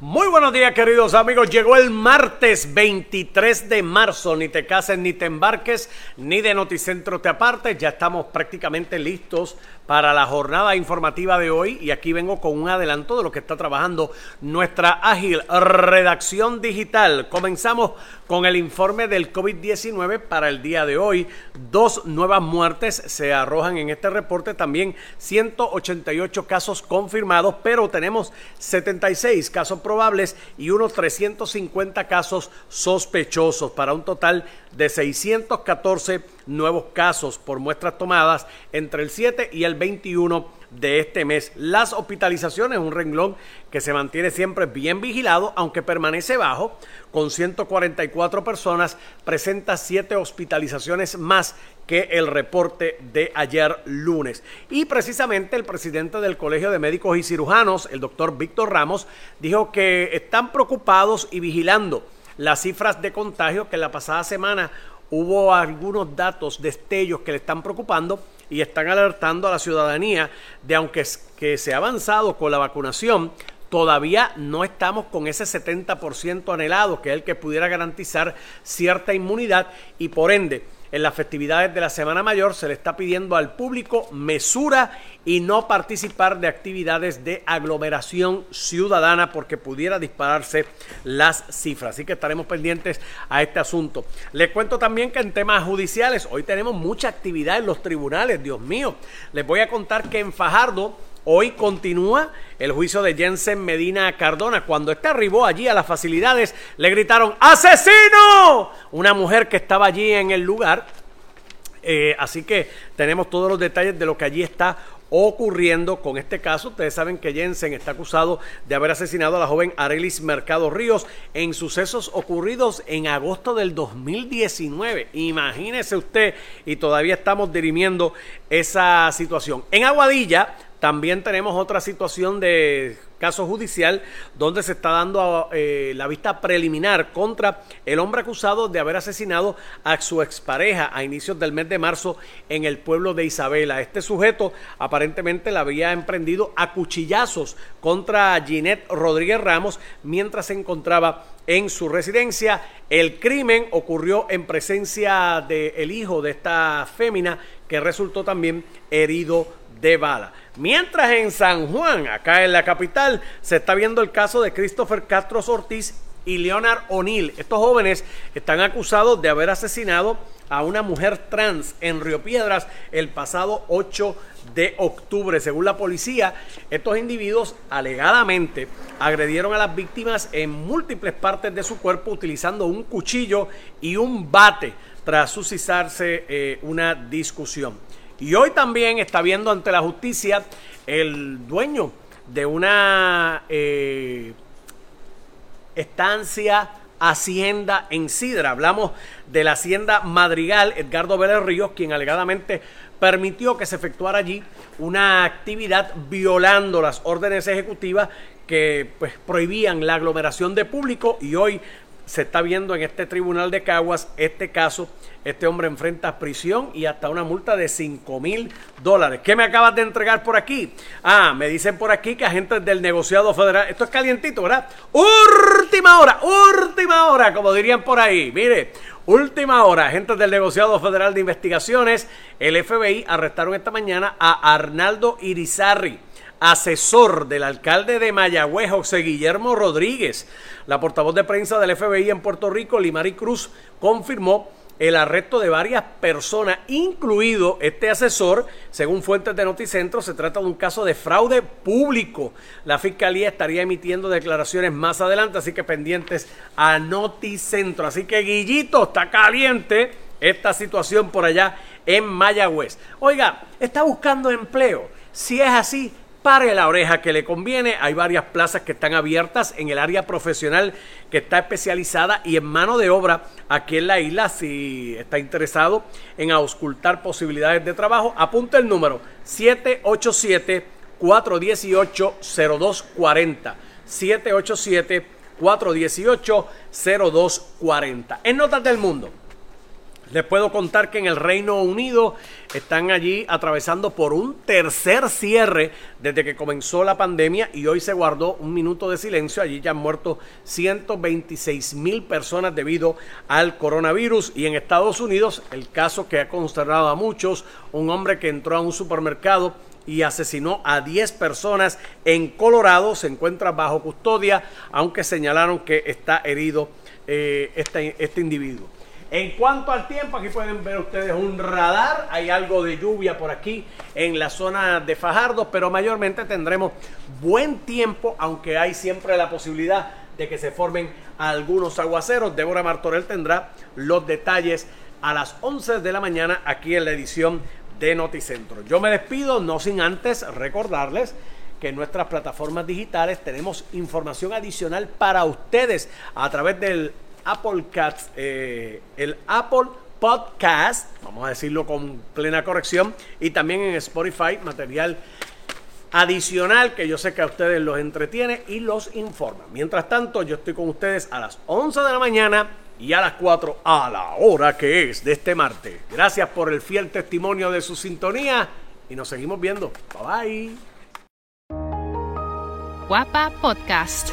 Muy buenos días queridos amigos, llegó el martes 23 de marzo, ni te cases ni te embarques, ni de Noticentro te apartes, ya estamos prácticamente listos para la jornada informativa de hoy. Y aquí vengo con un adelanto de lo que está trabajando nuestra ágil redacción digital. Comenzamos con el informe del COVID-19 para el día de hoy. Dos nuevas muertes se arrojan en este reporte, también 188 casos confirmados, pero tenemos 76 casos probables y unos 350 casos sospechosos para un total de 614 nuevos casos por muestras tomadas entre el 7 y el 21 de este mes. Las hospitalizaciones, un renglón que se mantiene siempre bien vigilado, aunque permanece bajo, con 144 personas, presenta 7 hospitalizaciones más que el reporte de ayer lunes. Y precisamente el presidente del Colegio de Médicos y Cirujanos, el doctor Víctor Ramos, dijo que están preocupados y vigilando las cifras de contagio que la pasada semana hubo algunos datos, destellos que le están preocupando y están alertando a la ciudadanía de aunque que se ha avanzado con la vacunación, todavía no estamos con ese 70% anhelado, que es el que pudiera garantizar cierta inmunidad y por ende en las festividades de la Semana Mayor se le está pidiendo al público mesura y no participar de actividades de aglomeración ciudadana porque pudiera dispararse las cifras. Así que estaremos pendientes a este asunto. Les cuento también que en temas judiciales hoy tenemos mucha actividad en los tribunales, Dios mío. Les voy a contar que en Fajardo Hoy continúa el juicio de Jensen Medina Cardona. Cuando este arribó allí a las facilidades, le gritaron ¡Asesino! Una mujer que estaba allí en el lugar. Eh, así que tenemos todos los detalles de lo que allí está ocurriendo con este caso. Ustedes saben que Jensen está acusado de haber asesinado a la joven Arelis Mercado Ríos en sucesos ocurridos en agosto del 2019. Imagínese usted, y todavía estamos dirimiendo esa situación. En Aguadilla también tenemos otra situación de caso judicial donde se está dando eh, la vista preliminar contra el hombre acusado de haber asesinado a su expareja a inicios del mes de marzo en el pueblo de Isabela. Este sujeto aparentemente la había emprendido a cuchillazos contra Ginette Rodríguez Ramos mientras se encontraba en su residencia. El crimen ocurrió en presencia del hijo de esta fémina que resultó también herido de bala. Mientras en San Juan, acá en la capital, se está viendo el caso de Christopher Castro Ortiz y Leonard O'Neill. Estos jóvenes están acusados de haber asesinado a una mujer trans en Río Piedras el pasado 8 de octubre. Según la policía, estos individuos alegadamente agredieron a las víctimas en múltiples partes de su cuerpo utilizando un cuchillo y un bate tras suscitarse eh, una discusión. Y hoy también está viendo ante la justicia el dueño de una eh, estancia hacienda en Sidra. Hablamos de la hacienda Madrigal, Edgardo Vélez Ríos, quien alegadamente permitió que se efectuara allí una actividad violando las órdenes ejecutivas que pues, prohibían la aglomeración de público y hoy se está viendo en este tribunal de Caguas este caso. Este hombre enfrenta prisión y hasta una multa de 5 mil dólares. ¿Qué me acabas de entregar por aquí? Ah, me dicen por aquí que agentes del negociado federal. Esto es calientito, ¿verdad? Última hora, última hora, como dirían por ahí. Mire, última hora. Agentes del negociado federal de investigaciones, el FBI, arrestaron esta mañana a Arnaldo Irizarri asesor del alcalde de Mayagüez, José Guillermo Rodríguez. La portavoz de prensa del FBI en Puerto Rico, Limari Cruz, confirmó el arresto de varias personas, incluido este asesor. Según fuentes de Noticentro, se trata de un caso de fraude público. La fiscalía estaría emitiendo declaraciones más adelante, así que pendientes a Noticentro. Así que Guillito está caliente esta situación por allá en Mayagüez. Oiga, está buscando empleo. Si es así, pare la oreja que le conviene. Hay varias plazas que están abiertas en el área profesional que está especializada y en mano de obra aquí en la isla. Si está interesado en auscultar posibilidades de trabajo, apunte el número 787-418-0240. 787-418-0240. En Notas del Mundo. Les puedo contar que en el Reino Unido están allí atravesando por un tercer cierre desde que comenzó la pandemia y hoy se guardó un minuto de silencio. Allí ya han muerto 126 mil personas debido al coronavirus. Y en Estados Unidos, el caso que ha consternado a muchos, un hombre que entró a un supermercado y asesinó a 10 personas en Colorado. Se encuentra bajo custodia, aunque señalaron que está herido eh, este, este individuo. En cuanto al tiempo, aquí pueden ver ustedes un radar. Hay algo de lluvia por aquí en la zona de Fajardo, pero mayormente tendremos buen tiempo, aunque hay siempre la posibilidad de que se formen algunos aguaceros. Débora Martorell tendrá los detalles a las 11 de la mañana aquí en la edición de Noticentro. Yo me despido, no sin antes recordarles que en nuestras plataformas digitales tenemos información adicional para ustedes a través del Apple eh, el Apple Podcast, vamos a decirlo con plena corrección, y también en Spotify, material adicional que yo sé que a ustedes los entretiene y los informa. Mientras tanto, yo estoy con ustedes a las 11 de la mañana y a las 4 a la hora que es de este martes. Gracias por el fiel testimonio de su sintonía y nos seguimos viendo. Bye bye. Guapa Podcast.